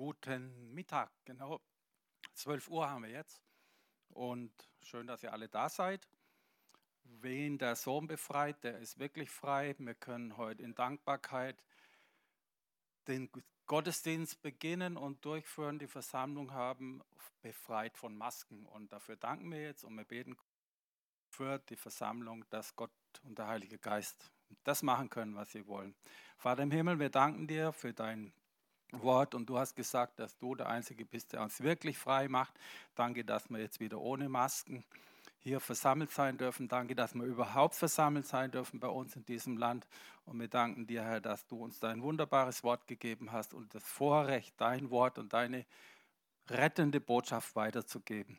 Guten Mittag, genau 12 Uhr haben wir jetzt. Und schön, dass ihr alle da seid. Wen der Sohn befreit, der ist wirklich frei. Wir können heute in Dankbarkeit den Gottesdienst beginnen und durchführen. Die Versammlung haben befreit von Masken. Und dafür danken wir jetzt und wir beten für die Versammlung, dass Gott und der Heilige Geist das machen können, was sie wollen. Vater im Himmel, wir danken dir für dein Wort und du hast gesagt, dass du der Einzige bist, der uns wirklich frei macht. Danke, dass wir jetzt wieder ohne Masken hier versammelt sein dürfen. Danke, dass wir überhaupt versammelt sein dürfen bei uns in diesem Land. Und wir danken dir, Herr, dass du uns dein wunderbares Wort gegeben hast und das Vorrecht, dein Wort und deine rettende Botschaft weiterzugeben.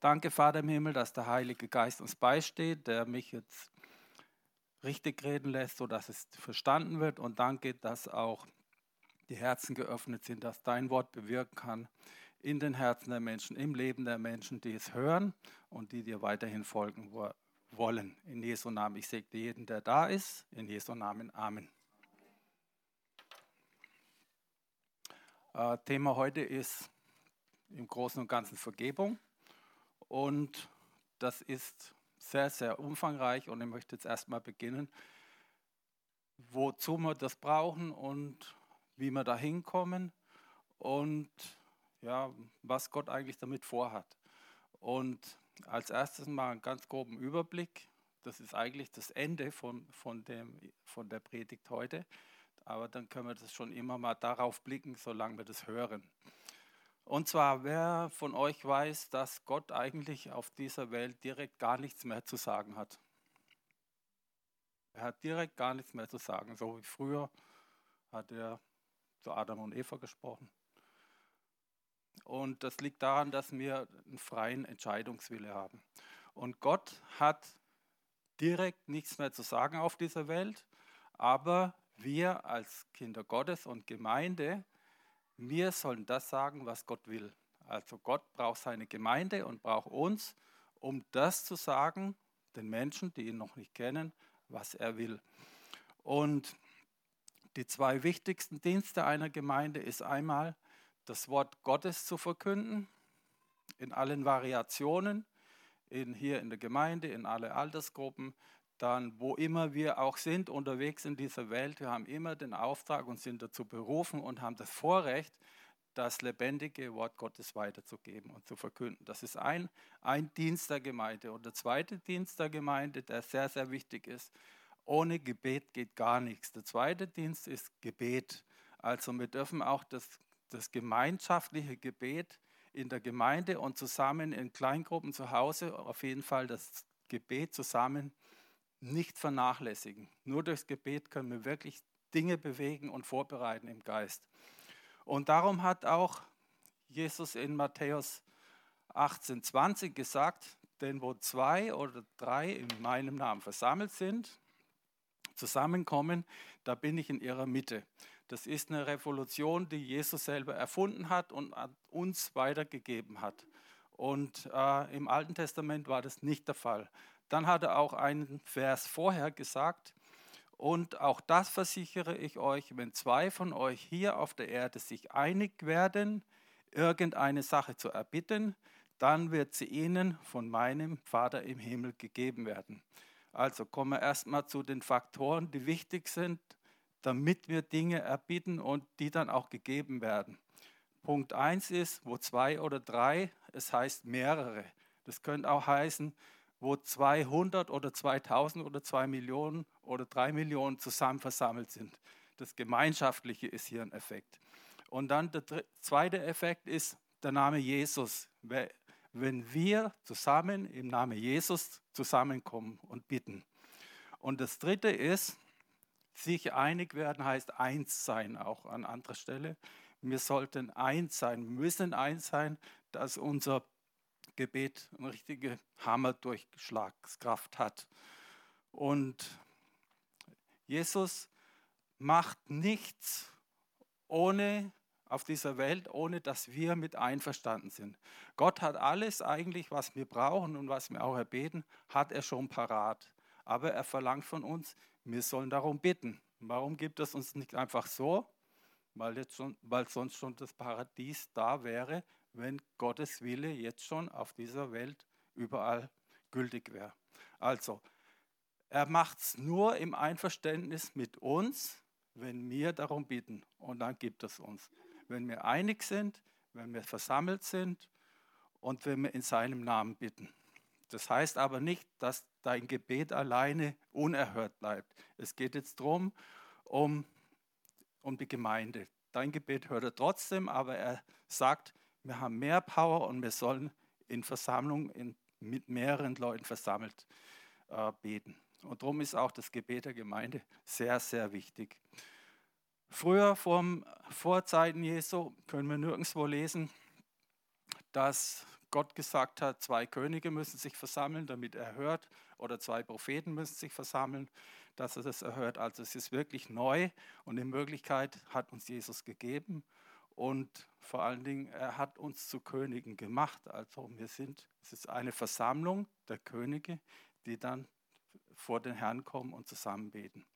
Danke, Vater im Himmel, dass der Heilige Geist uns beisteht, der mich jetzt richtig reden lässt, sodass es verstanden wird. Und danke, dass auch die Herzen geöffnet sind, dass dein Wort bewirken kann in den Herzen der Menschen, im Leben der Menschen, die es hören und die dir weiterhin folgen wollen. In Jesu Namen. Ich segne jeden, der da ist. In Jesu Namen. Amen. Äh, Thema heute ist im Großen und Ganzen Vergebung. Und das ist sehr, sehr umfangreich. Und ich möchte jetzt erstmal beginnen, wozu wir das brauchen und wie wir da hinkommen und ja, was Gott eigentlich damit vorhat. Und als erstes mal einen ganz groben Überblick. Das ist eigentlich das Ende von, von, dem, von der Predigt heute. Aber dann können wir das schon immer mal darauf blicken, solange wir das hören. Und zwar, wer von euch weiß, dass Gott eigentlich auf dieser Welt direkt gar nichts mehr zu sagen hat? Er hat direkt gar nichts mehr zu sagen. So wie früher hat er zu Adam und Eva gesprochen. Und das liegt daran, dass wir einen freien Entscheidungswille haben. Und Gott hat direkt nichts mehr zu sagen auf dieser Welt, aber wir als Kinder Gottes und Gemeinde, wir sollen das sagen, was Gott will. Also Gott braucht seine Gemeinde und braucht uns, um das zu sagen, den Menschen, die ihn noch nicht kennen, was er will. Und die zwei wichtigsten Dienste einer Gemeinde ist einmal das Wort Gottes zu verkünden in allen Variationen, in, hier in der Gemeinde, in alle Altersgruppen, dann wo immer wir auch sind unterwegs in dieser Welt, wir haben immer den Auftrag und sind dazu berufen und haben das Vorrecht, das lebendige Wort Gottes weiterzugeben und zu verkünden. Das ist ein, ein Dienst der Gemeinde. Und der zweite Dienst der Gemeinde, der sehr, sehr wichtig ist, ohne Gebet geht gar nichts. Der zweite Dienst ist Gebet. Also wir dürfen auch das, das gemeinschaftliche Gebet in der Gemeinde und zusammen in Kleingruppen zu Hause auf jeden Fall das Gebet zusammen nicht vernachlässigen. Nur durchs Gebet können wir wirklich Dinge bewegen und vorbereiten im Geist. Und darum hat auch Jesus in Matthäus 18, 20 gesagt, denn wo zwei oder drei in meinem Namen versammelt sind, zusammenkommen, da bin ich in ihrer Mitte. Das ist eine Revolution, die Jesus selber erfunden hat und uns weitergegeben hat. Und äh, im Alten Testament war das nicht der Fall. Dann hat er auch einen Vers vorher gesagt, und auch das versichere ich euch, wenn zwei von euch hier auf der Erde sich einig werden, irgendeine Sache zu erbitten, dann wird sie ihnen von meinem Vater im Himmel gegeben werden. Also kommen wir erstmal zu den Faktoren, die wichtig sind, damit wir Dinge erbieten und die dann auch gegeben werden. Punkt 1 ist, wo zwei oder drei, es heißt mehrere. Das könnte auch heißen, wo 200 oder 2000 oder 2 Millionen oder 3 Millionen zusammen versammelt sind. Das Gemeinschaftliche ist hier ein Effekt. Und dann der zweite Effekt ist der Name Jesus wenn wir zusammen im Namen Jesus zusammenkommen und bitten. Und das Dritte ist, sich einig werden heißt eins sein, auch an anderer Stelle. Wir sollten eins sein, müssen eins sein, dass unser Gebet eine richtige Hammerdurchschlagskraft hat. Und Jesus macht nichts ohne auf dieser Welt, ohne dass wir mit einverstanden sind. Gott hat alles eigentlich, was wir brauchen und was wir auch erbeten, hat er schon parat. Aber er verlangt von uns, wir sollen darum bitten. Warum gibt es uns nicht einfach so? weil, jetzt schon, weil sonst schon das Paradies da wäre, wenn Gottes Wille jetzt schon auf dieser Welt überall gültig wäre. Also, er macht es nur im Einverständnis mit uns, wenn wir darum bitten. Und dann gibt es uns. Wenn wir einig sind, wenn wir versammelt sind und wenn wir in seinem Namen bitten. Das heißt aber nicht, dass dein Gebet alleine unerhört bleibt. Es geht jetzt darum, um, um die Gemeinde. Dein Gebet hört er trotzdem, aber er sagt, wir haben mehr Power und wir sollen in Versammlung in, mit mehreren Leuten versammelt äh, beten. Und darum ist auch das Gebet der Gemeinde sehr, sehr wichtig. Früher, vor Zeiten Jesu, können wir nirgendwo lesen, dass Gott gesagt hat, zwei Könige müssen sich versammeln, damit er hört, oder zwei Propheten müssen sich versammeln, dass er das erhört. Also es ist wirklich neu und die Möglichkeit hat uns Jesus gegeben und vor allen Dingen, er hat uns zu Königen gemacht. Also wir sind, es ist eine Versammlung der Könige, die dann vor den Herrn kommen und zusammen beten.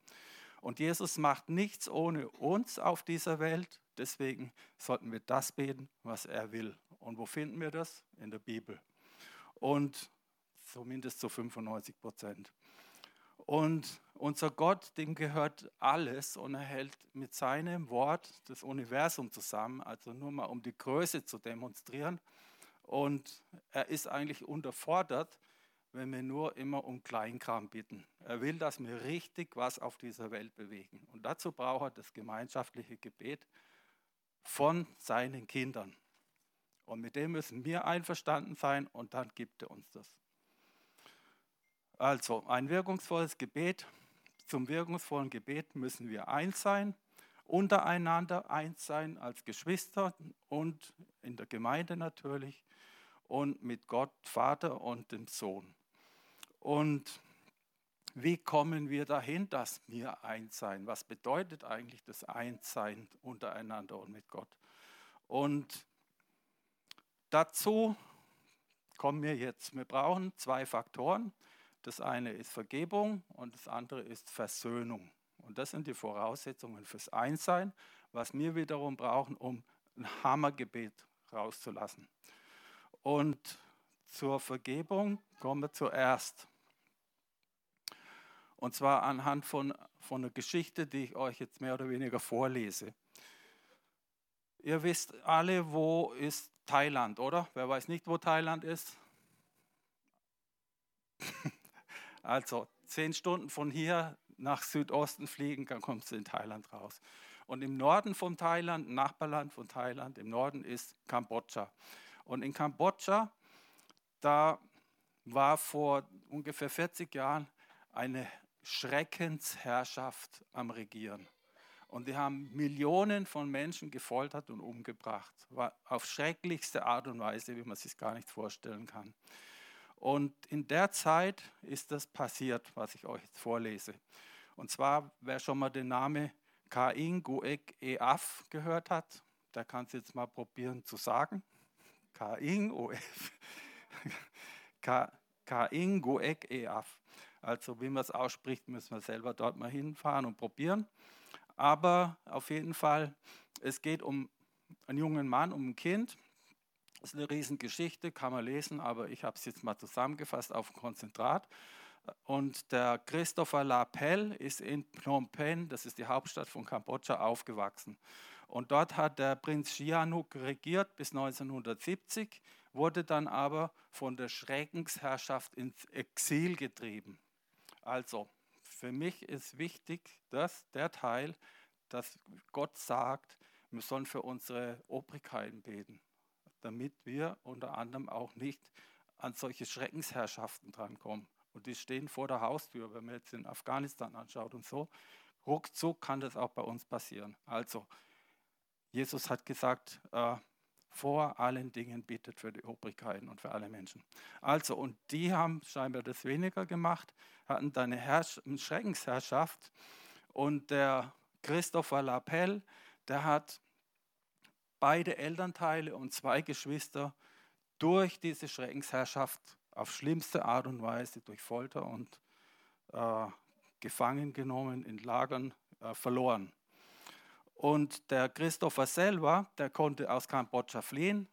Und Jesus macht nichts ohne uns auf dieser Welt. Deswegen sollten wir das beten, was er will. Und wo finden wir das? In der Bibel. Und zumindest zu 95 Prozent. Und unser Gott, dem gehört alles und er hält mit seinem Wort das Universum zusammen, also nur mal um die Größe zu demonstrieren. Und er ist eigentlich unterfordert, wenn wir nur immer um Kleinkram bitten. Er will, dass wir richtig was auf dieser Welt bewegen. Und dazu braucht er das gemeinschaftliche Gebet von seinen Kindern. Und mit dem müssen wir einverstanden sein und dann gibt er uns das. Also ein wirkungsvolles Gebet. Zum wirkungsvollen Gebet müssen wir eins sein, untereinander eins sein als Geschwister und in der Gemeinde natürlich und mit Gott, Vater und dem Sohn. Und wie kommen wir dahin, dass wir eins sein? Was bedeutet eigentlich das Einssein untereinander und mit Gott? Und dazu kommen wir jetzt. Wir brauchen zwei Faktoren. Das eine ist Vergebung und das andere ist Versöhnung. Und das sind die Voraussetzungen fürs Einssein, was wir wiederum brauchen, um ein Hammergebet rauszulassen. Und zur Vergebung kommen wir zuerst. Und zwar anhand von, von einer Geschichte, die ich euch jetzt mehr oder weniger vorlese. Ihr wisst alle, wo ist Thailand, oder? Wer weiß nicht, wo Thailand ist? Also zehn Stunden von hier nach Südosten fliegen, dann kommst du in Thailand raus. Und im Norden von Thailand, Nachbarland von Thailand, im Norden ist Kambodscha. Und in Kambodscha, da war vor ungefähr 40 Jahren eine Schreckensherrschaft am Regieren. Und die haben Millionen von Menschen gefoltert und umgebracht. War auf schrecklichste Art und Weise, wie man sich gar nicht vorstellen kann. Und in der Zeit ist das passiert, was ich euch jetzt vorlese. Und zwar, wer schon mal den Namen Kain Guek Eaf gehört hat, der kann es jetzt mal probieren zu sagen. Kain Guek Eaf. Also wie man es ausspricht, müssen wir selber dort mal hinfahren und probieren. Aber auf jeden Fall, es geht um einen jungen Mann, um ein Kind, das ist eine Riesengeschichte, kann man lesen, aber ich habe es jetzt mal zusammengefasst auf Konzentrat. Und der Christopher Lapel ist in Phnom Penh, das ist die Hauptstadt von Kambodscha, aufgewachsen. Und dort hat der Prinz Sihanouk regiert bis 1970, wurde dann aber von der Schreckensherrschaft ins Exil getrieben. Also, für mich ist wichtig, dass der Teil, dass Gott sagt, wir sollen für unsere Obrigkeiten beten damit wir unter anderem auch nicht an solche Schreckensherrschaften drankommen. Und die stehen vor der Haustür, wenn man jetzt in Afghanistan anschaut und so. Ruckzuck kann das auch bei uns passieren. Also, Jesus hat gesagt, äh, vor allen Dingen bittet für die Obrigkeiten und für alle Menschen. Also, und die haben scheinbar das weniger gemacht, hatten da eine, Herrsch Schreckensherrschaft. Und der Christopher Lapel, der hat beide Elternteile und zwei Geschwister durch diese Schreckensherrschaft auf schlimmste Art und Weise durch Folter und äh, gefangen genommen, in Lagern äh, verloren. Und der Christopher selber, der konnte aus Kambodscha fliehen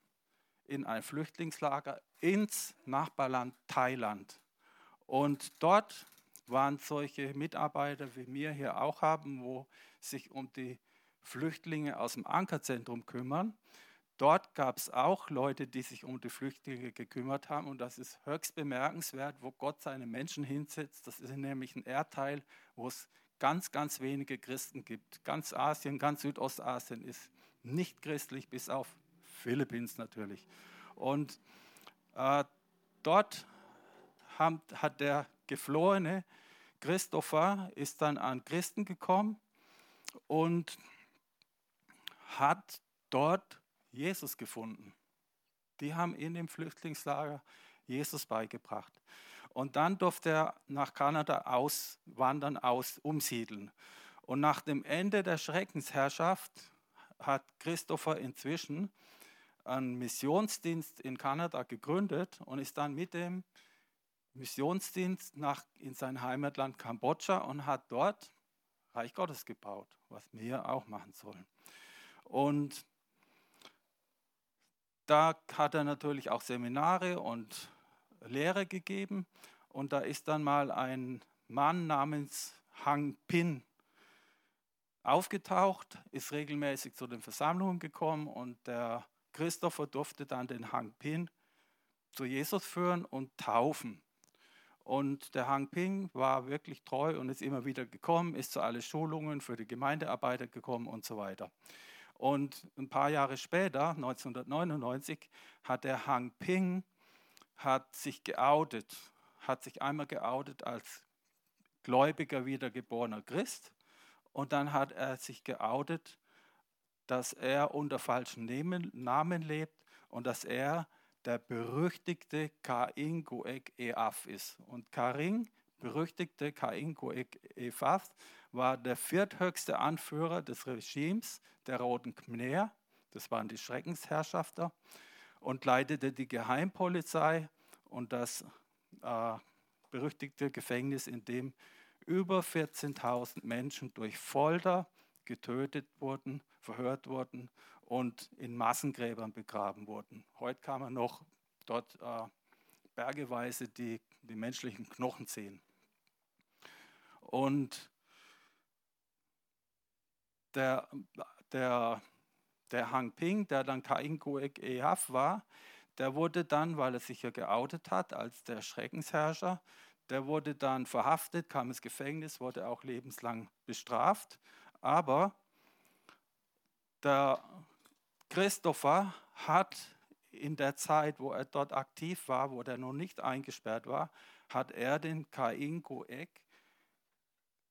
in ein Flüchtlingslager ins Nachbarland Thailand. Und dort waren solche Mitarbeiter, wie wir hier auch haben, wo sich um die Flüchtlinge aus dem Ankerzentrum kümmern. Dort gab es auch Leute, die sich um die Flüchtlinge gekümmert haben. Und das ist höchst bemerkenswert, wo Gott seine Menschen hinsetzt. Das ist nämlich ein Erdteil, wo es ganz, ganz wenige Christen gibt. Ganz Asien, ganz Südostasien ist nicht christlich, bis auf Philippines natürlich. Und äh, dort haben, hat der geflohene Christopher ist dann an Christen gekommen und hat dort Jesus gefunden. Die haben in dem Flüchtlingslager Jesus beigebracht. Und dann durfte er nach Kanada auswandern, aus, umsiedeln. Und nach dem Ende der Schreckensherrschaft hat Christopher inzwischen einen Missionsdienst in Kanada gegründet und ist dann mit dem Missionsdienst nach, in sein Heimatland Kambodscha und hat dort Reich Gottes gebaut, was wir auch machen sollen. Und da hat er natürlich auch Seminare und Lehre gegeben. Und da ist dann mal ein Mann namens Hang Pin aufgetaucht, ist regelmäßig zu den Versammlungen gekommen und der Christopher durfte dann den Hang Pin zu Jesus führen und taufen. Und der Hang Ping war wirklich treu und ist immer wieder gekommen, ist zu allen Schulungen für die Gemeindearbeiter gekommen und so weiter. Und ein paar Jahre später, 1999, hat der Hang Ping hat sich geoutet, hat sich einmal geoutet als gläubiger wiedergeborener Christ. Und dann hat er sich geoutet, dass er unter falschen Namen lebt und dass er der berüchtigte Kain Goek Eaf ist. Und Karin, berüchtigte Kain Goek Eaf, war der vierthöchste Anführer des Regimes der Roten Khmer, das waren die Schreckensherrschafter, und leitete die Geheimpolizei und das äh, berüchtigte Gefängnis, in dem über 14.000 Menschen durch Folter getötet wurden, verhört wurden und in Massengräbern begraben wurden. Heute kann man noch dort äh, bergeweise die, die menschlichen Knochen sehen. Und der, der, der Hang Ping, der dann Kain Goek Ehaf war, der wurde dann, weil er sich ja geoutet hat als der Schreckensherrscher, der wurde dann verhaftet, kam ins Gefängnis, wurde auch lebenslang bestraft. Aber der Christopher hat in der Zeit, wo er dort aktiv war, wo er noch nicht eingesperrt war, hat er den Kain Goek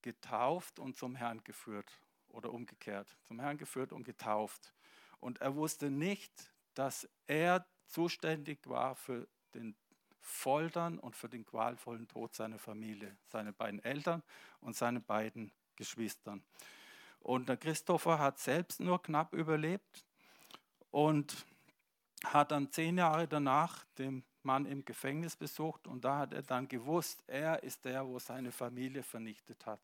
getauft und zum Herrn geführt oder umgekehrt, zum Herrn geführt und getauft. Und er wusste nicht, dass er zuständig war für den Foltern und für den qualvollen Tod seiner Familie, seine beiden Eltern und seine beiden Geschwistern. Und der Christopher hat selbst nur knapp überlebt und hat dann zehn Jahre danach den Mann im Gefängnis besucht und da hat er dann gewusst, er ist der, wo seine Familie vernichtet hat.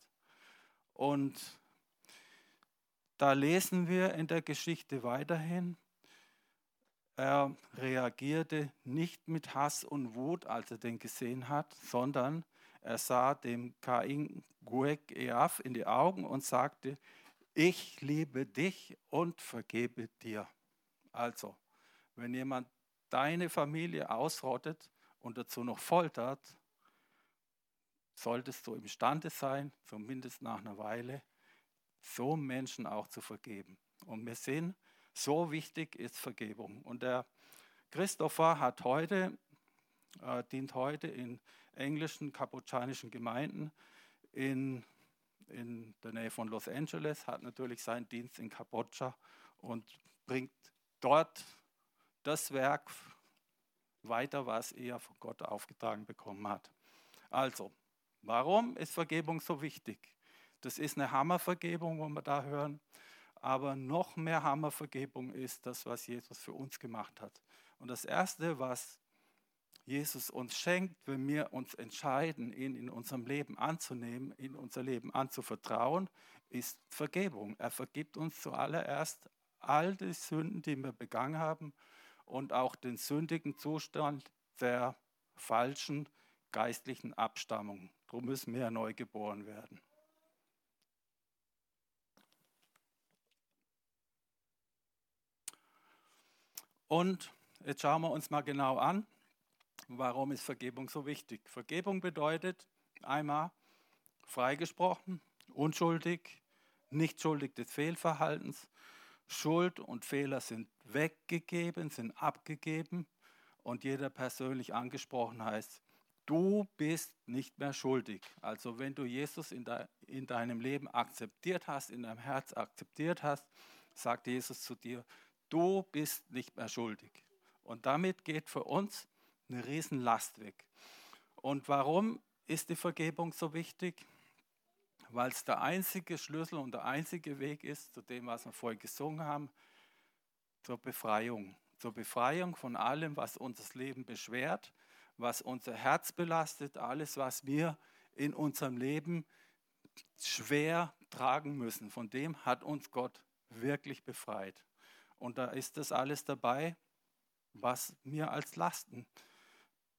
Und da lesen wir in der Geschichte weiterhin, er reagierte nicht mit Hass und Wut, als er den gesehen hat, sondern er sah dem Kain Guek Eaf in die Augen und sagte, ich liebe dich und vergebe dir. Also, wenn jemand deine Familie ausrottet und dazu noch foltert, solltest du imstande sein, zumindest nach einer Weile, so Menschen auch zu vergeben. Und wir sehen, so wichtig ist Vergebung. Und der Christopher hat heute, äh, dient heute in englischen kaputschanischen Gemeinden in, in der Nähe von Los Angeles, hat natürlich seinen Dienst in Kambodscha und bringt dort das Werk weiter, was er von Gott aufgetragen bekommen hat. Also, warum ist Vergebung so wichtig? Das ist eine Hammervergebung, wo wir da hören. Aber noch mehr Hammervergebung ist das, was Jesus für uns gemacht hat. Und das Erste, was Jesus uns schenkt, wenn wir uns entscheiden, ihn in unserem Leben anzunehmen, in unser Leben anzuvertrauen, ist Vergebung. Er vergibt uns zuallererst all die Sünden, die wir begangen haben und auch den sündigen Zustand der falschen geistlichen Abstammung. Darum müssen wir neu geboren werden. Und jetzt schauen wir uns mal genau an, warum ist Vergebung so wichtig. Vergebung bedeutet einmal freigesprochen, unschuldig, nicht schuldig des Fehlverhaltens. Schuld und Fehler sind weggegeben, sind abgegeben und jeder persönlich angesprochen heißt, du bist nicht mehr schuldig. Also wenn du Jesus in, de, in deinem Leben akzeptiert hast, in deinem Herz akzeptiert hast, sagt Jesus zu dir, du bist nicht mehr schuldig. Und damit geht für uns eine Riesenlast weg. Und warum ist die Vergebung so wichtig? Weil es der einzige Schlüssel und der einzige Weg ist, zu dem, was wir vorhin gesungen haben, zur Befreiung. Zur Befreiung von allem, was unser Leben beschwert, was unser Herz belastet, alles, was wir in unserem Leben schwer tragen müssen. Von dem hat uns Gott wirklich befreit. Und da ist das alles dabei, was wir als Lasten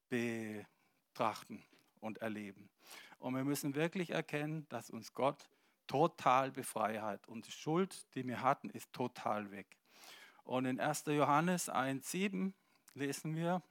betrachten und erleben. Und wir müssen wirklich erkennen, dass uns Gott total befreit hat. Und die Schuld, die wir hatten, ist total weg. Und in 1. Johannes 1,7 lesen wir,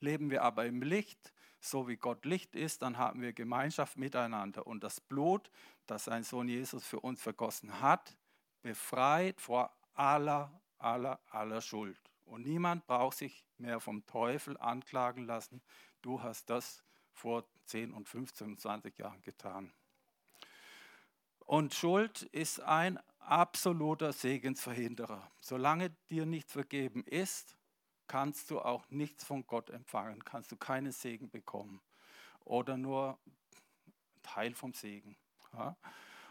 leben wir aber im Licht, so wie Gott Licht ist, dann haben wir Gemeinschaft miteinander. Und das Blut, das sein Sohn Jesus für uns vergossen hat, befreit vor aller, aller, aller Schuld. Und niemand braucht sich mehr vom Teufel anklagen lassen. Du hast das vor 10 und 15 und 20 Jahren getan. Und Schuld ist ein absoluter Segensverhinderer. Solange dir nicht vergeben ist, kannst du auch nichts von Gott empfangen, kannst du keinen Segen bekommen oder nur Teil vom Segen.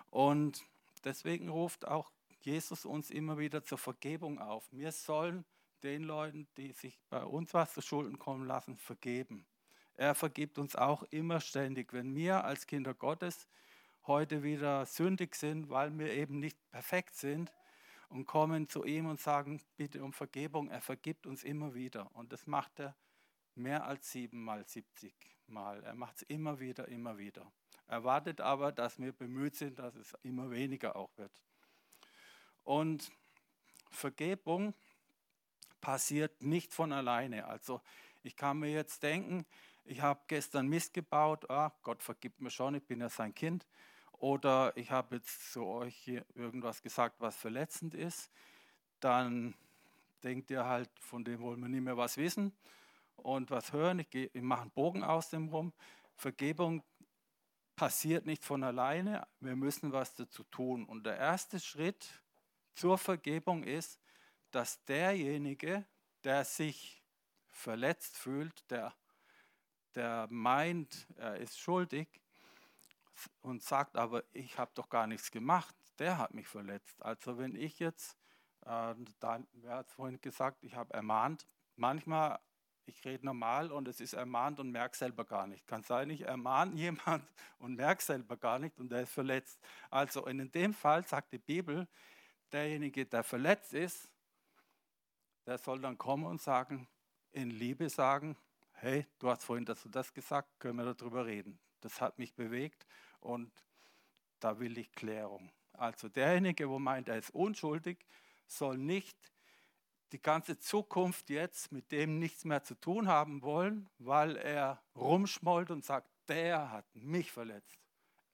Und deswegen ruft auch Jesus uns immer wieder zur Vergebung auf. Wir sollen den Leuten, die sich bei uns was zu Schulden kommen lassen, vergeben. Er vergibt uns auch immer ständig. Wenn wir als Kinder Gottes heute wieder sündig sind, weil wir eben nicht perfekt sind und kommen zu ihm und sagen, bitte um Vergebung, er vergibt uns immer wieder. Und das macht er mehr als siebenmal, siebzig Mal. Er macht es immer wieder, immer wieder. Er wartet aber, dass wir bemüht sind, dass es immer weniger auch wird. Und Vergebung passiert nicht von alleine. Also ich kann mir jetzt denken, ich habe gestern Mist gebaut, ah, Gott vergibt mir schon, ich bin ja sein Kind. Oder ich habe jetzt zu euch irgendwas gesagt, was verletzend ist. Dann denkt ihr halt, von dem wollen wir nicht mehr was wissen und was hören. Ich, ich mache einen Bogen aus dem rum. Vergebung passiert nicht von alleine. Wir müssen was dazu tun. Und der erste Schritt zur Vergebung ist, dass derjenige, der sich verletzt fühlt, der, der meint, er ist schuldig und sagt aber, ich habe doch gar nichts gemacht, der hat mich verletzt. Also wenn ich jetzt, äh, da, wer hat vorhin gesagt, ich habe ermahnt, manchmal, ich rede normal und es ist ermahnt und merke selber gar nicht. Kann sein, ich ermahne jemand und merke selber gar nicht und der ist verletzt. Also in dem Fall sagt die Bibel, derjenige, der verletzt ist, der soll dann kommen und sagen, in Liebe sagen, hey, du hast vorhin das und das gesagt, können wir darüber reden. Das hat mich bewegt und da will ich Klärung. Also derjenige, wo meint, er ist unschuldig, soll nicht die ganze Zukunft jetzt mit dem nichts mehr zu tun haben wollen, weil er rumschmollt und sagt, der hat mich verletzt.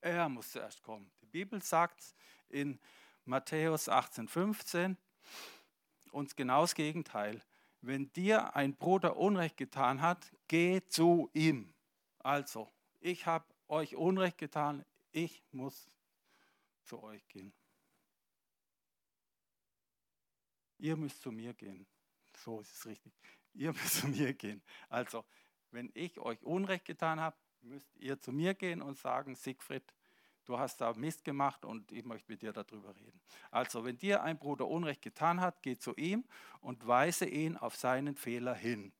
Er muss zuerst kommen. Die Bibel sagt in Matthäus 18, 15, uns genau das Gegenteil. Wenn dir ein Bruder Unrecht getan hat, geh zu ihm. Also, ich habe euch Unrecht getan, ich muss zu euch gehen. Ihr müsst zu mir gehen. So ist es richtig. Ihr müsst zu mir gehen. Also, wenn ich euch Unrecht getan habe, müsst ihr zu mir gehen und sagen, Siegfried, du hast da Mist gemacht und ich möchte mit dir darüber reden. Also, wenn dir ein Bruder Unrecht getan hat, geh zu ihm und weise ihn auf seinen Fehler hin.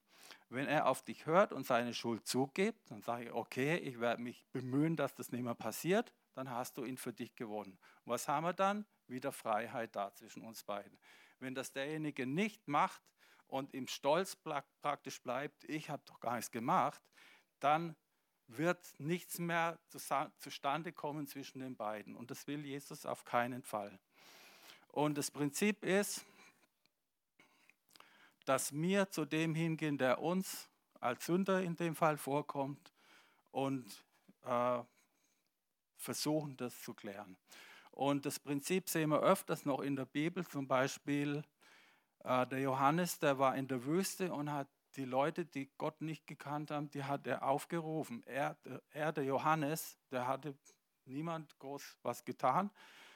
Wenn er auf dich hört und seine Schuld zugibt, dann sage ich, okay, ich werde mich bemühen, dass das nicht mehr passiert, dann hast du ihn für dich gewonnen. Was haben wir dann? Wieder Freiheit da zwischen uns beiden. Wenn das derjenige nicht macht und im Stolz praktisch bleibt, ich habe doch gar nichts gemacht, dann wird nichts mehr zustande kommen zwischen den beiden. Und das will Jesus auf keinen Fall. Und das Prinzip ist, dass wir zu dem hingehen, der uns als Sünder in dem Fall vorkommt und äh, versuchen, das zu klären. Und das Prinzip sehen wir öfters noch in der Bibel, zum Beispiel äh, der Johannes, der war in der Wüste und hat die Leute, die Gott nicht gekannt haben, die hat er aufgerufen. Er, er, der Johannes, der hatte niemand groß was getan,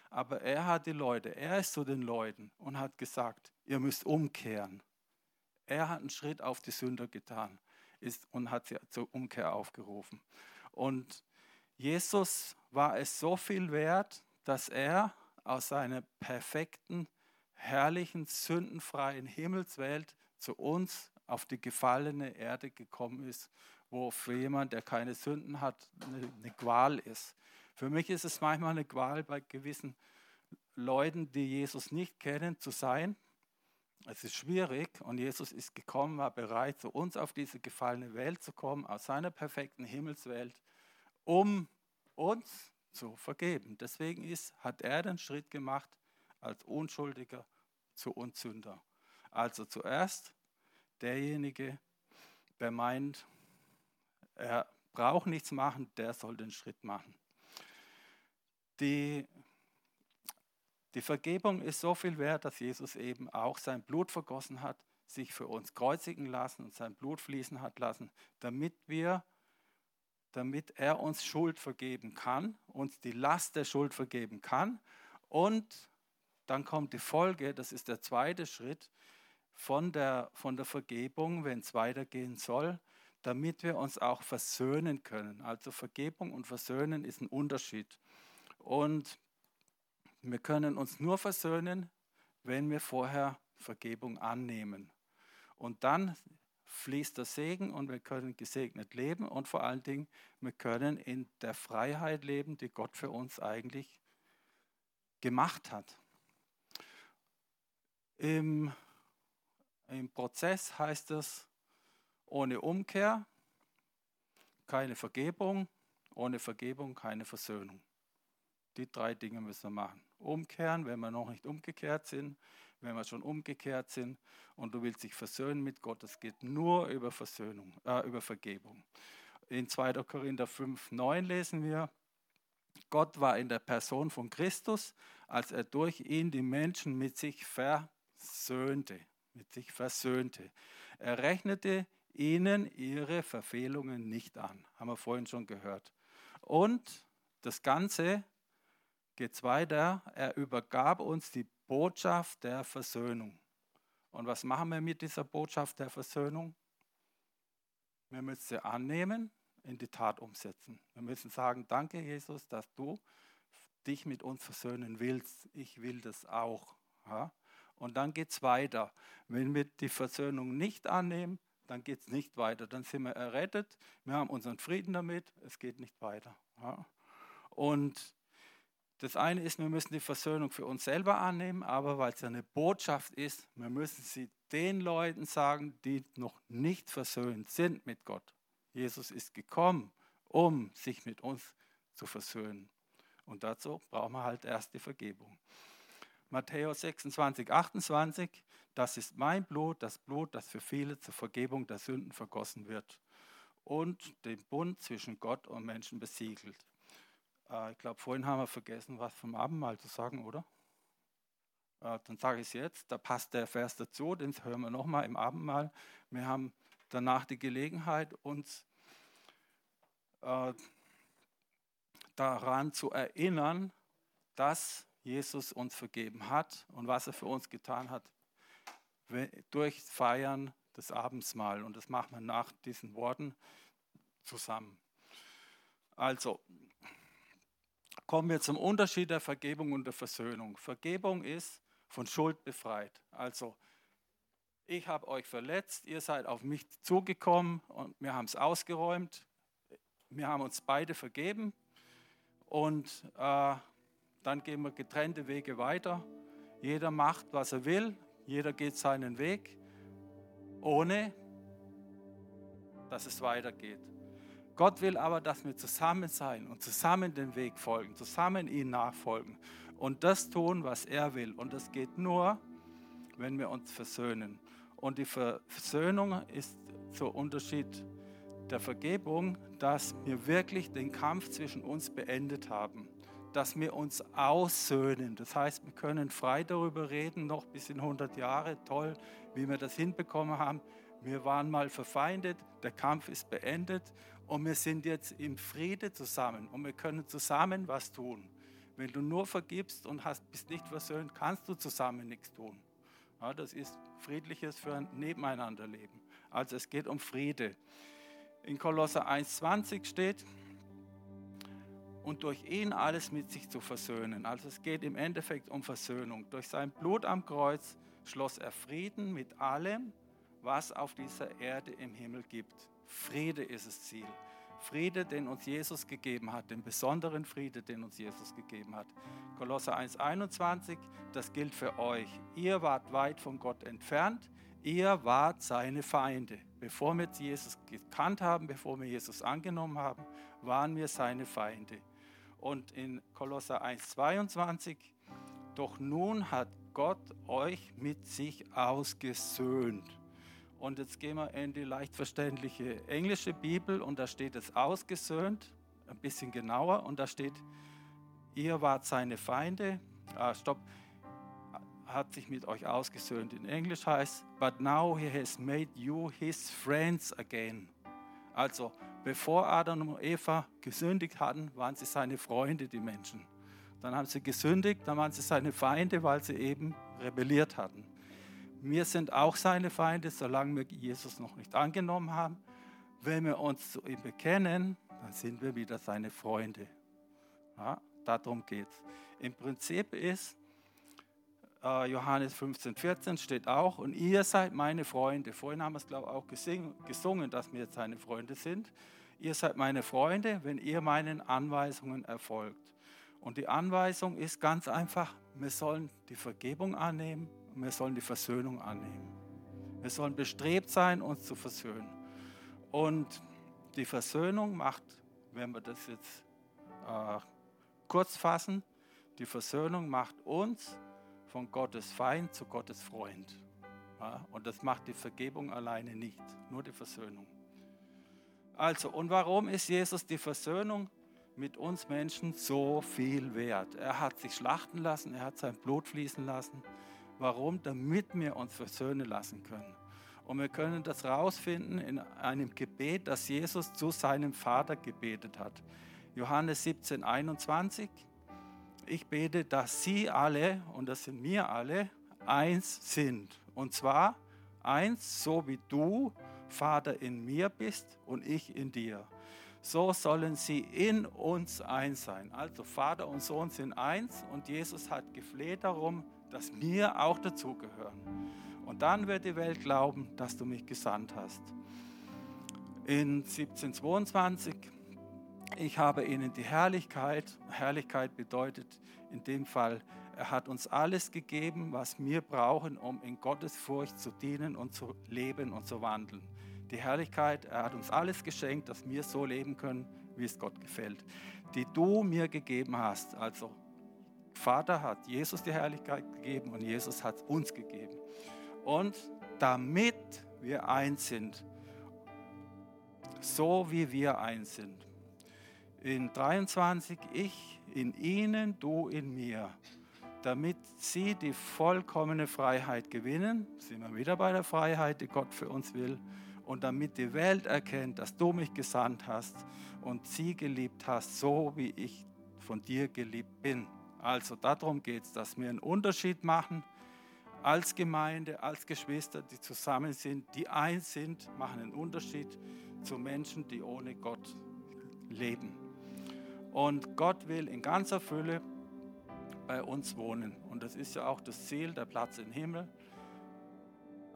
aber er hat die Leute, er ist zu den Leuten und hat gesagt, ihr müsst umkehren. Er hat einen Schritt auf die Sünder getan ist, und hat sie zur Umkehr aufgerufen. Und Jesus war es so viel wert, dass er aus seiner perfekten, herrlichen, sündenfreien Himmelswelt zu uns auf die gefallene Erde gekommen ist, wo für jemanden, der keine Sünden hat, eine, eine Qual ist. Für mich ist es manchmal eine Qual, bei gewissen Leuten, die Jesus nicht kennen, zu sein. Es ist schwierig und Jesus ist gekommen, war bereit, zu uns auf diese gefallene Welt zu kommen, aus seiner perfekten Himmelswelt, um uns zu vergeben. Deswegen ist, hat er den Schritt gemacht als Unschuldiger zu uns Sünder. Also zuerst derjenige, der meint, er braucht nichts machen, der soll den Schritt machen. Die, die Vergebung ist so viel wert, dass Jesus eben auch sein Blut vergossen hat, sich für uns kreuzigen lassen und sein Blut fließen hat lassen, damit wir, damit er uns Schuld vergeben kann, uns die Last der Schuld vergeben kann. Und dann kommt die Folge, das ist der zweite Schritt, von der, von der Vergebung, wenn es weitergehen soll, damit wir uns auch versöhnen können. Also Vergebung und Versöhnen ist ein Unterschied. Und wir können uns nur versöhnen, wenn wir vorher Vergebung annehmen. Und dann fließt der Segen und wir können gesegnet leben und vor allen Dingen, wir können in der Freiheit leben, die Gott für uns eigentlich gemacht hat. Im im Prozess heißt es, ohne Umkehr keine Vergebung, ohne Vergebung keine Versöhnung. Die drei Dinge müssen wir machen. Umkehren, wenn wir noch nicht umgekehrt sind, wenn wir schon umgekehrt sind und du willst dich versöhnen mit Gott, das geht nur über Versöhnung, äh, über Vergebung. In 2. Korinther 5, 9 lesen wir, Gott war in der Person von Christus, als er durch ihn die Menschen mit sich versöhnte mit sich versöhnte. Er rechnete ihnen ihre Verfehlungen nicht an, haben wir vorhin schon gehört. Und das Ganze geht weiter, er übergab uns die Botschaft der Versöhnung. Und was machen wir mit dieser Botschaft der Versöhnung? Wir müssen sie annehmen, in die Tat umsetzen. Wir müssen sagen, danke Jesus, dass du dich mit uns versöhnen willst. Ich will das auch. Ja? Und dann geht es weiter. Wenn wir die Versöhnung nicht annehmen, dann geht es nicht weiter. Dann sind wir errettet, wir haben unseren Frieden damit, es geht nicht weiter. Ja. Und das eine ist, wir müssen die Versöhnung für uns selber annehmen, aber weil es ja eine Botschaft ist, wir müssen sie den Leuten sagen, die noch nicht versöhnt sind mit Gott. Jesus ist gekommen, um sich mit uns zu versöhnen. Und dazu brauchen wir halt erst die Vergebung. Matthäus 26, 28, das ist mein Blut, das Blut, das für viele zur Vergebung der Sünden vergossen wird und den Bund zwischen Gott und Menschen besiegelt. Äh, ich glaube, vorhin haben wir vergessen, was vom Abendmahl zu sagen, oder? Äh, dann sage ich es jetzt, da passt der Vers dazu, den hören wir nochmal im Abendmahl. Wir haben danach die Gelegenheit, uns äh, daran zu erinnern, dass Jesus uns vergeben hat und was er für uns getan hat durch Feiern des Abendsmahl. Und das machen wir nach diesen Worten zusammen. Also, kommen wir zum Unterschied der Vergebung und der Versöhnung. Vergebung ist von Schuld befreit. Also, ich habe euch verletzt, ihr seid auf mich zugekommen und wir haben es ausgeräumt. Wir haben uns beide vergeben und äh, dann gehen wir getrennte Wege weiter. Jeder macht, was er will, jeder geht seinen Weg, ohne dass es weitergeht. Gott will aber, dass wir zusammen sein und zusammen den Weg folgen, zusammen ihn nachfolgen und das tun, was er will. Und das geht nur, wenn wir uns versöhnen. Und die Versöhnung ist der Unterschied der Vergebung, dass wir wirklich den Kampf zwischen uns beendet haben, dass wir uns aussöhnen. Das heißt, wir können frei darüber reden, noch bis in 100 Jahre, toll, wie wir das hinbekommen haben. Wir waren mal verfeindet, der Kampf ist beendet und wir sind jetzt im Friede zusammen und wir können zusammen was tun. Wenn du nur vergibst und hast, bist nicht versöhnt, kannst du zusammen nichts tun. Ja, das ist friedliches für ein Nebeneinanderleben. Also es geht um Friede. In Kolosser 1,20 steht, und durch ihn alles mit sich zu versöhnen. Also es geht im Endeffekt um Versöhnung. Durch sein Blut am Kreuz schloss er Frieden mit allem, was auf dieser Erde im Himmel gibt. Friede ist das Ziel. Friede, den uns Jesus gegeben hat, den besonderen Friede, den uns Jesus gegeben hat. Kolosser 1,21, das gilt für euch. Ihr wart weit von Gott entfernt, ihr wart seine Feinde. Bevor wir Jesus gekannt haben, bevor wir Jesus angenommen haben, waren wir seine Feinde. Und in Kolosser 1,22, doch nun hat Gott euch mit sich ausgesöhnt und jetzt gehen wir in die leicht verständliche englische Bibel und da steht es ausgesöhnt, ein bisschen genauer und da steht, ihr wart seine Feinde. Ah, stopp, hat sich mit euch ausgesöhnt. In Englisch heißt, but now he has made you his friends again. Also, bevor Adam und Eva gesündigt hatten, waren sie seine Freunde, die Menschen. Dann haben sie gesündigt, dann waren sie seine Feinde, weil sie eben rebelliert hatten. Wir sind auch seine Feinde, solange wir Jesus noch nicht angenommen haben. Wenn wir uns zu ihm bekennen, dann sind wir wieder seine Freunde. Ja, darum geht es. Im Prinzip ist, Johannes 15, 14 steht auch, und ihr seid meine Freunde. Vorhin haben wir es, glaube ich, auch gesingen, gesungen, dass wir jetzt seine Freunde sind. Ihr seid meine Freunde, wenn ihr meinen Anweisungen erfolgt. Und die Anweisung ist ganz einfach, wir sollen die Vergebung annehmen, und wir sollen die Versöhnung annehmen. Wir sollen bestrebt sein, uns zu versöhnen. Und die Versöhnung macht, wenn wir das jetzt äh, kurz fassen, die Versöhnung macht uns von Gottes Feind zu Gottes Freund. Ja, und das macht die Vergebung alleine nicht, nur die Versöhnung. Also, und warum ist Jesus die Versöhnung mit uns Menschen so viel wert? Er hat sich schlachten lassen, er hat sein Blut fließen lassen. Warum? Damit wir uns versöhnen lassen können. Und wir können das rausfinden in einem Gebet, das Jesus zu seinem Vater gebetet hat. Johannes 17, 21. Ich bete, dass sie alle, und das sind wir alle, eins sind. Und zwar eins, so wie du, Vater, in mir bist und ich in dir. So sollen sie in uns eins sein. Also Vater und Sohn sind eins und Jesus hat gefleht darum, dass wir auch dazugehören. Und dann wird die Welt glauben, dass du mich gesandt hast. In 1722, ich habe ihnen die Herrlichkeit, Herrlichkeit bedeutet in dem Fall, er hat uns alles gegeben, was wir brauchen, um in Gottes Furcht zu dienen und zu leben und zu wandeln. Die Herrlichkeit, er hat uns alles geschenkt, dass wir so leben können, wie es Gott gefällt, die du mir gegeben hast, also Vater hat Jesus die Herrlichkeit gegeben und Jesus hat uns gegeben. Und damit wir eins sind, so wie wir eins sind. In 23, ich in ihnen, du in mir, damit sie die vollkommene Freiheit gewinnen, sind wir wieder bei der Freiheit, die Gott für uns will, und damit die Welt erkennt, dass du mich gesandt hast und sie geliebt hast, so wie ich von dir geliebt bin. Also darum geht es, dass wir einen Unterschied machen als Gemeinde, als Geschwister, die zusammen sind, die eins sind, machen einen Unterschied zu Menschen, die ohne Gott leben. Und Gott will in ganzer Fülle bei uns wohnen. Und das ist ja auch das Ziel, der Platz im Himmel.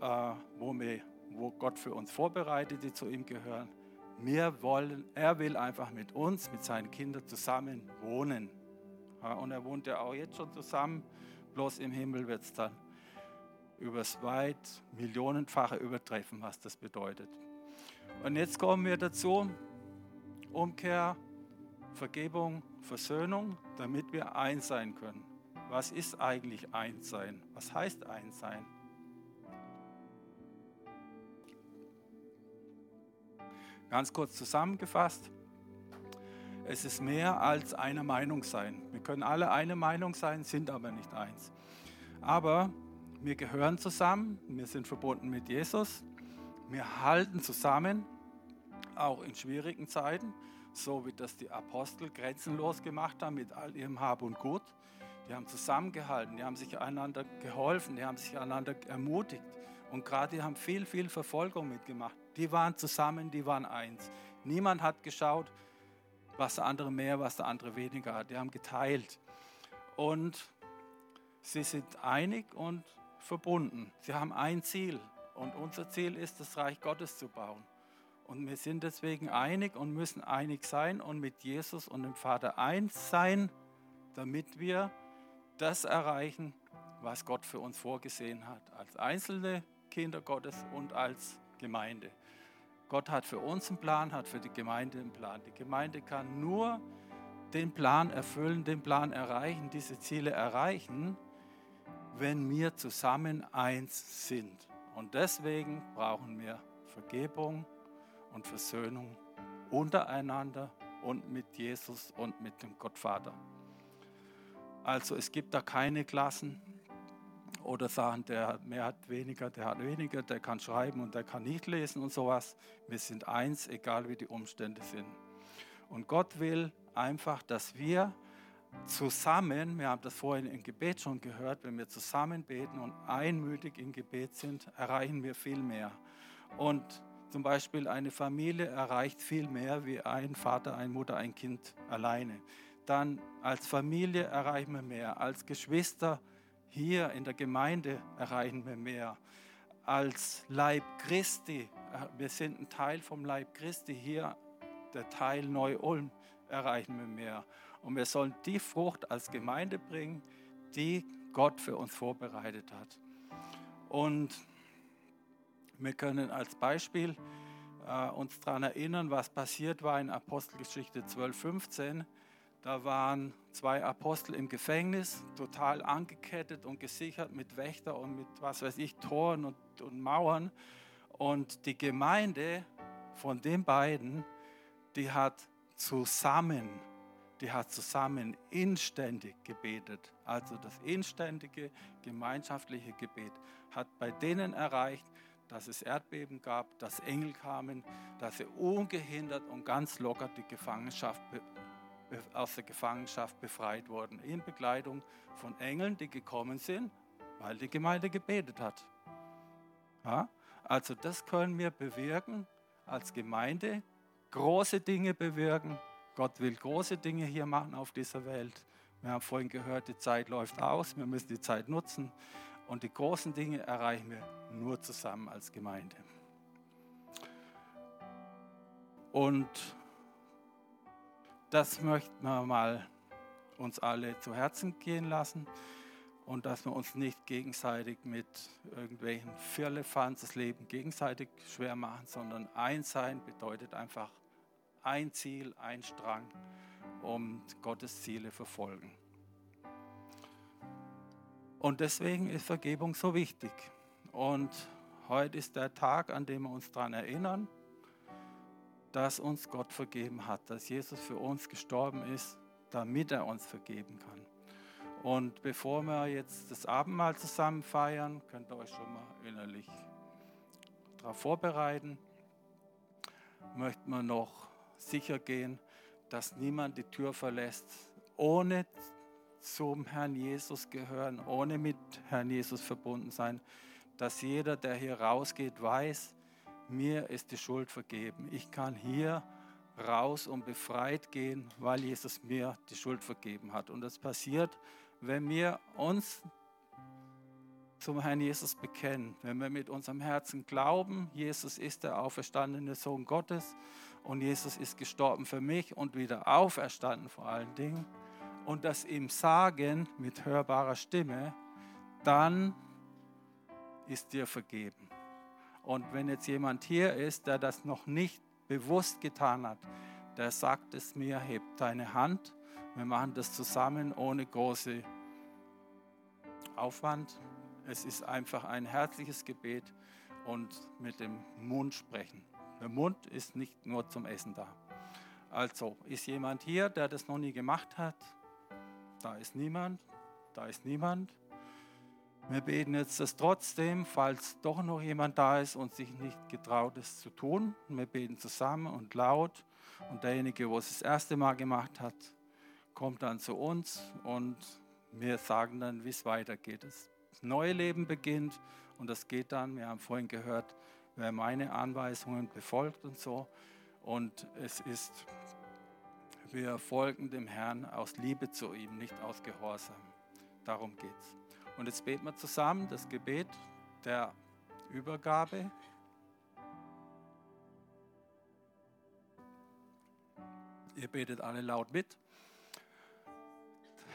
äh, wo, wir, wo Gott für uns vorbereitet, die zu ihm gehören. Wir wollen, er will einfach mit uns, mit seinen Kindern zusammen wohnen. Und er wohnt ja auch jetzt schon zusammen, bloß im Himmel wird es dann übers weit millionenfache übertreffen, was das bedeutet. Und jetzt kommen wir dazu, Umkehr, Vergebung, Versöhnung, damit wir eins sein können. Was ist eigentlich eins sein? Was heißt eins sein? Ganz kurz zusammengefasst, es ist mehr als eine Meinung sein. Wir können alle eine Meinung sein, sind aber nicht eins. Aber wir gehören zusammen, wir sind verbunden mit Jesus, wir halten zusammen, auch in schwierigen Zeiten, so wie das die Apostel grenzenlos gemacht haben mit all ihrem Hab und Gut. Die haben zusammengehalten, die haben sich einander geholfen, die haben sich einander ermutigt. Und gerade die haben viel, viel Verfolgung mitgemacht. Die waren zusammen, die waren eins. Niemand hat geschaut, was der andere mehr, was der andere weniger hat. Die haben geteilt. Und sie sind einig und verbunden. Sie haben ein Ziel. Und unser Ziel ist, das Reich Gottes zu bauen. Und wir sind deswegen einig und müssen einig sein und mit Jesus und dem Vater eins sein, damit wir das erreichen, was Gott für uns vorgesehen hat, als einzelne Kinder Gottes und als Gemeinde. Gott hat für uns einen Plan, hat für die Gemeinde einen Plan. Die Gemeinde kann nur den Plan erfüllen, den Plan erreichen, diese Ziele erreichen, wenn wir zusammen eins sind. Und deswegen brauchen wir Vergebung, und Versöhnung untereinander und mit Jesus und mit dem Gottvater. Also es gibt da keine Klassen oder sagen, der hat mehr, hat weniger, der hat weniger, der kann schreiben und der kann nicht lesen und sowas. Wir sind eins, egal wie die Umstände sind. Und Gott will einfach, dass wir zusammen, wir haben das vorhin im Gebet schon gehört, wenn wir zusammen beten und einmütig im Gebet sind, erreichen wir viel mehr. Und zum Beispiel eine Familie erreicht viel mehr wie ein Vater, eine Mutter, ein Kind alleine. Dann als Familie erreichen wir mehr. Als Geschwister hier in der Gemeinde erreichen wir mehr. Als Leib Christi, äh, wir sind ein Teil vom Leib Christi hier, der Teil Neu-Ulm, erreichen wir mehr. Und wir sollen die Frucht als Gemeinde bringen, die Gott für uns vorbereitet hat. Und wir können als Beispiel äh, uns daran erinnern, was passiert war in Apostelgeschichte 12, 15. Da waren zwei Apostel im Gefängnis, total angekettet und gesichert mit Wächter und mit, was weiß ich, Toren und, und Mauern. Und die Gemeinde von den beiden, die hat zusammen, die hat zusammen inständig gebetet. Also das inständige gemeinschaftliche Gebet hat bei denen erreicht, dass es Erdbeben gab, dass Engel kamen, dass sie ungehindert und ganz locker die Gefangenschaft, aus der Gefangenschaft befreit wurden, in Begleitung von Engeln, die gekommen sind, weil die Gemeinde gebetet hat. Ja? Also das können wir bewirken als Gemeinde, große Dinge bewirken. Gott will große Dinge hier machen auf dieser Welt. Wir haben vorhin gehört, die Zeit läuft aus, wir müssen die Zeit nutzen. Und die großen Dinge erreichen wir nur zusammen als Gemeinde. Und das möchten wir mal uns alle zu Herzen gehen lassen und dass wir uns nicht gegenseitig mit irgendwelchen Firlefanz das Leben gegenseitig schwer machen, sondern eins sein bedeutet einfach ein Ziel, ein Strang und Gottes Ziele verfolgen. Und deswegen ist Vergebung so wichtig. Und heute ist der Tag, an dem wir uns daran erinnern, dass uns Gott vergeben hat, dass Jesus für uns gestorben ist, damit er uns vergeben kann. Und bevor wir jetzt das Abendmahl zusammen feiern, könnt ihr euch schon mal innerlich darauf vorbereiten, möchten wir noch sicher gehen, dass niemand die Tür verlässt, ohne zum Herrn Jesus gehören, ohne mit Herrn Jesus verbunden sein, dass jeder, der hier rausgeht, weiß, mir ist die Schuld vergeben. Ich kann hier raus und befreit gehen, weil Jesus mir die Schuld vergeben hat. Und das passiert, wenn wir uns zum Herrn Jesus bekennen, wenn wir mit unserem Herzen glauben, Jesus ist der auferstandene Sohn Gottes und Jesus ist gestorben für mich und wieder auferstanden vor allen Dingen, und das ihm sagen mit hörbarer Stimme, dann ist dir vergeben. Und wenn jetzt jemand hier ist, der das noch nicht bewusst getan hat, der sagt es mir, heb deine Hand. Wir machen das zusammen ohne große Aufwand. Es ist einfach ein herzliches Gebet und mit dem Mund sprechen. Der Mund ist nicht nur zum Essen da. Also, ist jemand hier, der das noch nie gemacht hat? Da ist niemand. Da ist niemand. Wir beten jetzt das trotzdem, falls doch noch jemand da ist und sich nicht getraut ist zu tun. Wir beten zusammen und laut. Und derjenige, der es das erste Mal gemacht hat, kommt dann zu uns und wir sagen dann, wie es weitergeht. Das neue Leben beginnt und das geht dann, wir haben vorhin gehört, wer meine Anweisungen befolgt und so. Und es ist, wir folgen dem Herrn aus Liebe zu ihm, nicht aus Gehorsam. Darum geht es. Und jetzt beten wir zusammen das Gebet der Übergabe. Ihr betet alle laut mit.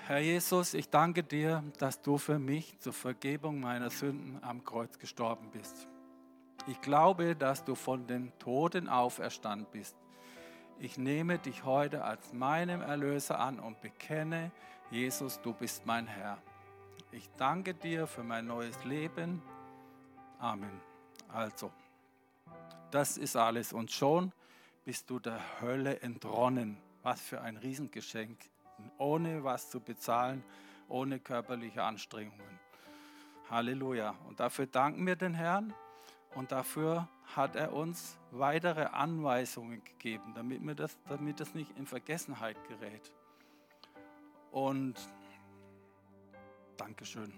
Herr Jesus, ich danke dir, dass du für mich zur Vergebung meiner Sünden am Kreuz gestorben bist. Ich glaube, dass du von den Toten auferstanden bist. Ich nehme dich heute als meinem Erlöser an und bekenne, Jesus, du bist mein Herr. Ich danke dir für mein neues Leben. Amen. Also, das ist alles. Und schon bist du der Hölle entronnen. Was für ein Riesengeschenk. Ohne was zu bezahlen, ohne körperliche Anstrengungen. Halleluja. Und dafür danken wir den Herrn. Und dafür hat er uns weitere Anweisungen gegeben, damit, wir das, damit das nicht in Vergessenheit gerät. Und Dankeschön.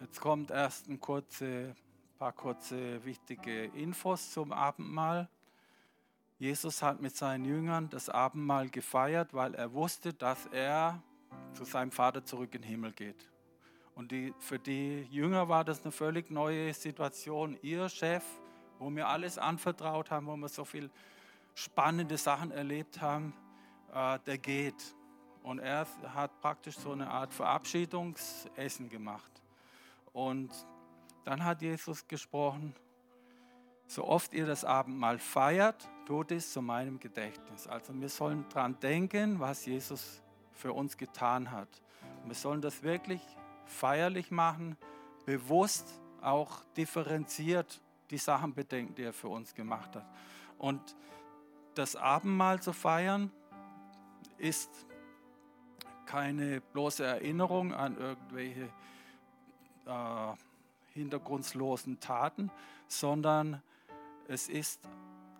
Jetzt kommt erst ein kurze, paar kurze wichtige Infos zum Abendmahl. Jesus hat mit seinen Jüngern das Abendmahl gefeiert, weil er wusste, dass er zu seinem Vater zurück in den Himmel geht. Und die, für die Jünger war das eine völlig neue Situation. Ihr Chef, wo wir alles anvertraut haben, wo wir so viele spannende Sachen erlebt haben, äh, der geht. Und er hat praktisch so eine Art Verabschiedungsessen gemacht. Und dann hat Jesus gesprochen, so oft ihr das Abendmahl feiert, tut es zu meinem Gedächtnis. Also wir sollen daran denken, was Jesus für uns getan hat. Und wir sollen das wirklich feierlich machen, bewusst auch differenziert die Sachen bedenken, die er für uns gemacht hat. Und das Abendmahl zu feiern, ist keine bloße Erinnerung an irgendwelche äh, hintergrundlosen Taten, sondern es ist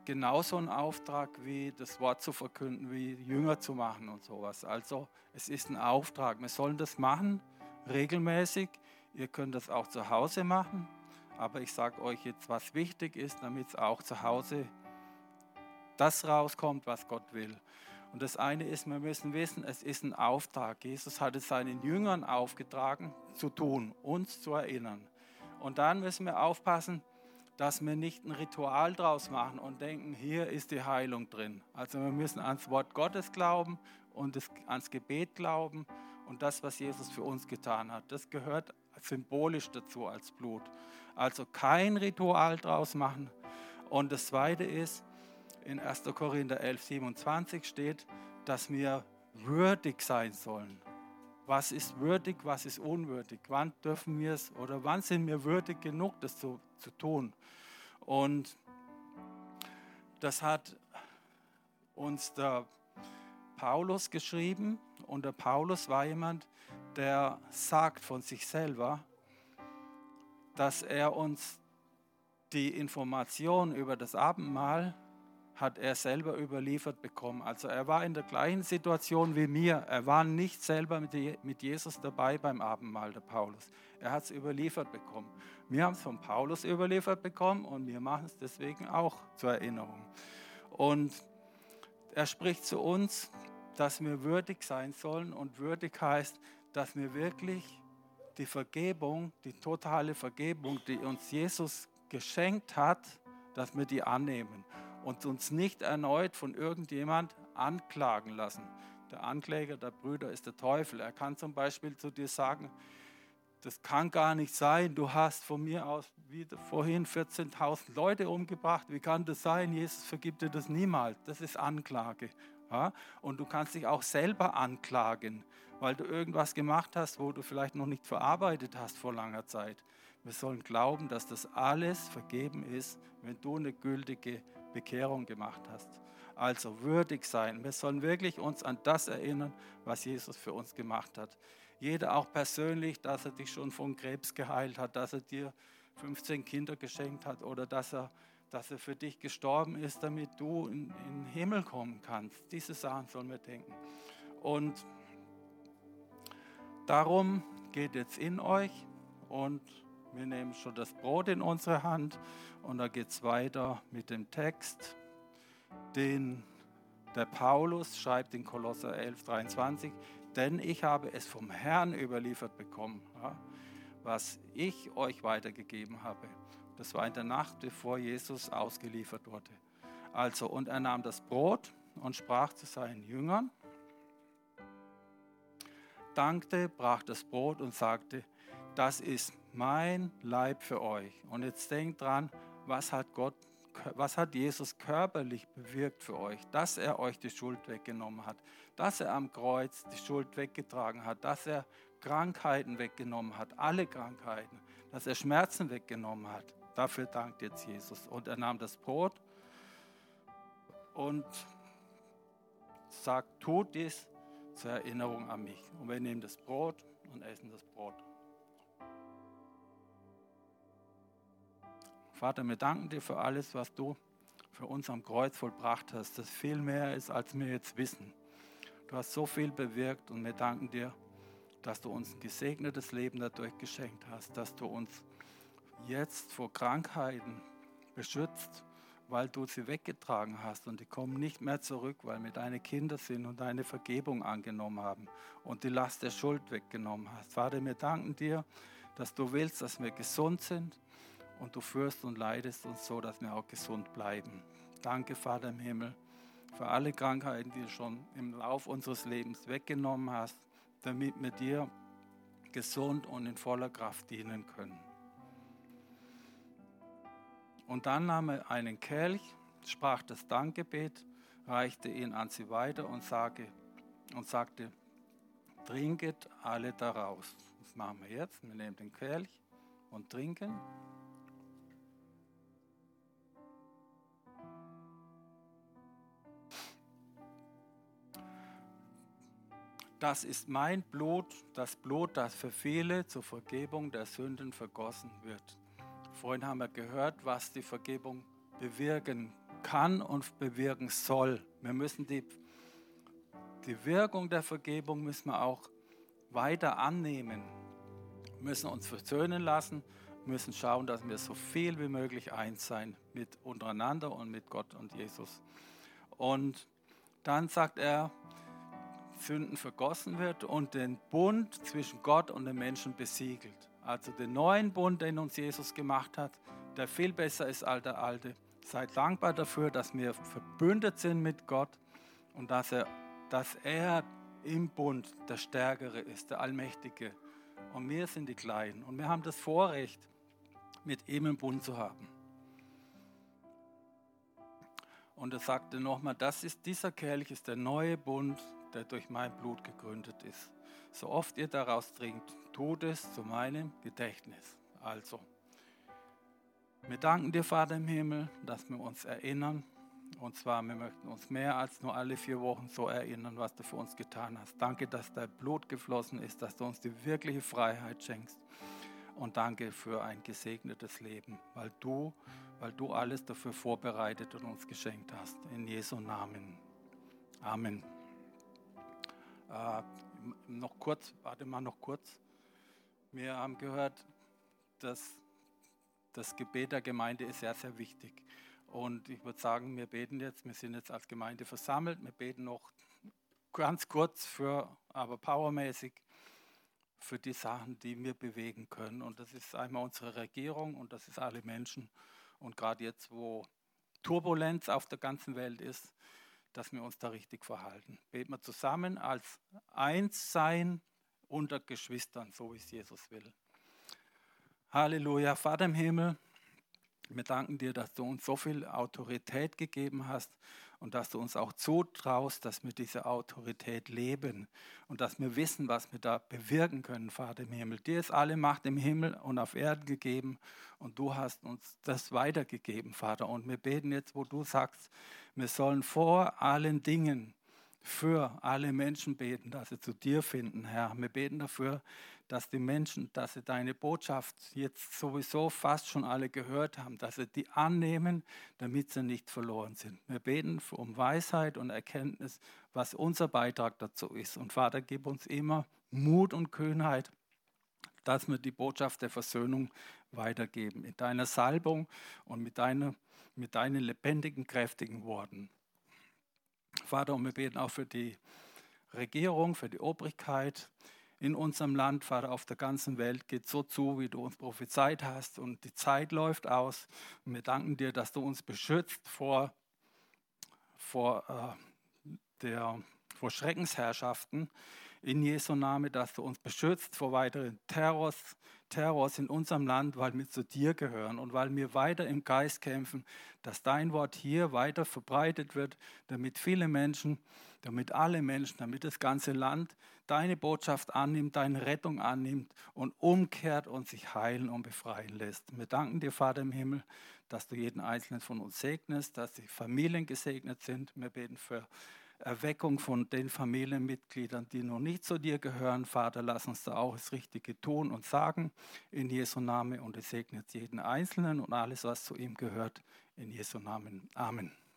genauso ein Auftrag wie das Wort zu verkünden, wie Jünger zu machen und sowas. Also es ist ein Auftrag. Wir sollen das machen, regelmäßig. Ihr könnt das auch zu Hause machen. Aber ich sage euch jetzt, was wichtig ist, damit es auch zu Hause das rauskommt, was Gott will. Und das eine ist, wir müssen wissen, es ist ein Auftrag. Jesus hat es seinen Jüngern aufgetragen, zu tun, uns zu erinnern. Und dann müssen wir aufpassen, dass wir nicht ein Ritual draus machen und denken, hier ist die Heilung drin. Also wir müssen ans Wort Gottes glauben und ans Gebet glauben und das, was Jesus für uns getan hat. Das gehört symbolisch dazu als Blut. Also kein Ritual draus machen. Und das Zweite ist, in 1. Korinther 11, 27 steht, dass wir würdig sein sollen. Was ist würdig, was ist unwürdig? Wann dürfen wir es oder wann sind wir würdig genug, das zu, zu tun? Und das hat uns der Paulus geschrieben. Und der Paulus war jemand, der sagt von sich selber, dass er uns die Information über das Abendmahl hat er selber überliefert bekommen. Also er war in der gleichen Situation wie mir. Er war nicht selber mit Jesus dabei beim Abendmahl, der Paulus. Er hat es überliefert bekommen. Wir haben es von Paulus überliefert bekommen und wir machen es deswegen auch zur Erinnerung. Und er spricht zu uns dass wir würdig sein sollen. Und würdig heißt, dass wir wirklich die Vergebung, die totale Vergebung, die uns Jesus geschenkt hat, dass wir die annehmen und uns nicht erneut von irgendjemand anklagen lassen. Der Ankläger der Brüder ist der Teufel. Er kann zum Beispiel zu dir sagen, das kann gar nicht sein, du hast von mir aus wie vorhin 14.000 Leute umgebracht. Wie kann das sein? Jesus vergibt dir das niemals. Das ist Anklage. Ja? Und du kannst dich auch selber anklagen, weil du irgendwas gemacht hast, wo du vielleicht noch nicht verarbeitet hast vor langer Zeit. Wir sollen glauben, dass das alles vergeben ist, wenn du eine gültige Bekehrung gemacht hast. Also würdig sein. Wir sollen wirklich uns an das erinnern, was Jesus für uns gemacht hat. Jeder auch persönlich, dass er dich schon von Krebs geheilt hat, dass er dir 15 Kinder geschenkt hat oder dass er, dass er für dich gestorben ist, damit du in, in den Himmel kommen kannst. Diese Sachen sollen wir denken. Und darum geht jetzt in euch und wir nehmen schon das Brot in unsere Hand und da geht es weiter mit dem Text, den der Paulus schreibt in Kolosser 11, 23 denn ich habe es vom Herrn überliefert bekommen, was ich euch weitergegeben habe. Das war in der Nacht, bevor Jesus ausgeliefert wurde. Also, und er nahm das Brot und sprach zu seinen Jüngern, dankte, brach das Brot und sagte, das ist mein Leib für euch. Und jetzt denkt dran, was hat Gott was hat Jesus körperlich bewirkt für euch? Dass er euch die Schuld weggenommen hat, dass er am Kreuz die Schuld weggetragen hat, dass er Krankheiten weggenommen hat, alle Krankheiten, dass er Schmerzen weggenommen hat. Dafür dankt jetzt Jesus. Und er nahm das Brot und sagt, tut dies zur Erinnerung an mich. Und wir nehmen das Brot und essen das Brot. Vater, wir danken dir für alles, was du für uns am Kreuz vollbracht hast, das viel mehr ist, als wir jetzt wissen. Du hast so viel bewirkt und wir danken dir, dass du uns ein gesegnetes Leben dadurch geschenkt hast, dass du uns jetzt vor Krankheiten beschützt, weil du sie weggetragen hast und die kommen nicht mehr zurück, weil wir deine Kinder sind und deine Vergebung angenommen haben und die Last der Schuld weggenommen hast. Vater, wir danken dir, dass du willst, dass wir gesund sind und du führst und leidest uns so, dass wir auch gesund bleiben. Danke, Vater im Himmel, für alle Krankheiten, die du schon im Lauf unseres Lebens weggenommen hast, damit wir dir gesund und in voller Kraft dienen können. Und dann nahm er einen Kelch, sprach das Dankgebet, reichte ihn an sie weiter und, sage, und sagte, trinket alle daraus. Das machen wir jetzt. Wir nehmen den Kelch und trinken. Das ist mein Blut, das Blut, das für viele zur Vergebung der Sünden vergossen wird. Vorhin haben wir gehört, was die Vergebung bewirken kann und bewirken soll. Wir müssen die, die Wirkung der Vergebung müssen wir auch weiter annehmen. Wir müssen uns versöhnen lassen, müssen schauen, dass wir so viel wie möglich eins sein mit untereinander und mit Gott und Jesus. Und dann sagt er, Sünden vergossen wird und den Bund zwischen Gott und den Menschen besiegelt. Also den neuen Bund, den uns Jesus gemacht hat, der viel besser ist als der alte. Seid dankbar dafür, dass wir verbündet sind mit Gott und dass er, dass er im Bund der Stärkere ist, der Allmächtige. Und wir sind die Kleinen. Und wir haben das Vorrecht, mit ihm im Bund zu haben. Und er sagte nochmal, das ist dieser Kelch, ist der neue Bund, der durch mein Blut gegründet ist. So oft ihr daraus trinkt, tut es zu meinem Gedächtnis. Also, wir danken dir, Vater im Himmel, dass wir uns erinnern. Und zwar, wir möchten uns mehr als nur alle vier Wochen so erinnern, was du für uns getan hast. Danke, dass dein Blut geflossen ist, dass du uns die wirkliche Freiheit schenkst. Und danke für ein gesegnetes Leben, weil du, weil du alles dafür vorbereitet und uns geschenkt hast. In Jesu Namen. Amen. Äh, noch kurz, warte mal noch kurz. Wir haben gehört, dass das Gebet der Gemeinde ist sehr, sehr wichtig. Und ich würde sagen, wir beten jetzt, wir sind jetzt als Gemeinde versammelt, wir beten noch ganz kurz für, aber powermäßig für die Sachen, die wir bewegen können. Und das ist einmal unsere Regierung und das ist alle Menschen. Und gerade jetzt, wo Turbulenz auf der ganzen Welt ist, dass wir uns da richtig verhalten. Beten wir zusammen als eins sein unter Geschwistern, so wie es Jesus will. Halleluja, Vater im Himmel, wir danken dir, dass du uns so viel Autorität gegeben hast und dass du uns auch zutraust, dass wir diese Autorität leben und dass wir wissen, was wir da bewirken können, Vater im Himmel. Dir ist alle Macht im Himmel und auf Erden gegeben und du hast uns das weitergegeben, Vater. Und wir beten jetzt, wo du sagst, wir sollen vor allen Dingen für alle Menschen beten, dass sie zu dir finden, Herr. Wir beten dafür, dass die Menschen, dass sie deine Botschaft jetzt sowieso fast schon alle gehört haben, dass sie die annehmen, damit sie nicht verloren sind. Wir beten um Weisheit und Erkenntnis, was unser Beitrag dazu ist. Und Vater, gib uns immer Mut und Kühnheit, dass wir die Botschaft der Versöhnung weitergeben. In deiner Salbung und mit, deiner, mit deinen lebendigen, kräftigen Worten. Vater, und wir beten auch für die Regierung, für die Obrigkeit, in unserem Land, Vater, auf der ganzen Welt geht so zu, wie du uns prophezeit hast und die Zeit läuft aus. Und wir danken dir, dass du uns beschützt vor, vor, äh, der, vor Schreckensherrschaften. In Jesu Name, dass du uns beschützt vor weiteren Terrors, Terrors in unserem Land, weil wir zu dir gehören und weil wir weiter im Geist kämpfen, dass dein Wort hier weiter verbreitet wird, damit viele Menschen, damit alle Menschen, damit das ganze Land deine Botschaft annimmt, deine Rettung annimmt und umkehrt und sich heilen und befreien lässt. Wir danken dir, Vater im Himmel, dass du jeden einzelnen von uns segnest, dass die Familien gesegnet sind. Wir beten für Erweckung von den Familienmitgliedern, die noch nicht zu dir gehören. Vater, lass uns da auch das Richtige tun und sagen in Jesu Namen und es segnet jeden Einzelnen und alles, was zu ihm gehört. In Jesu Namen. Amen.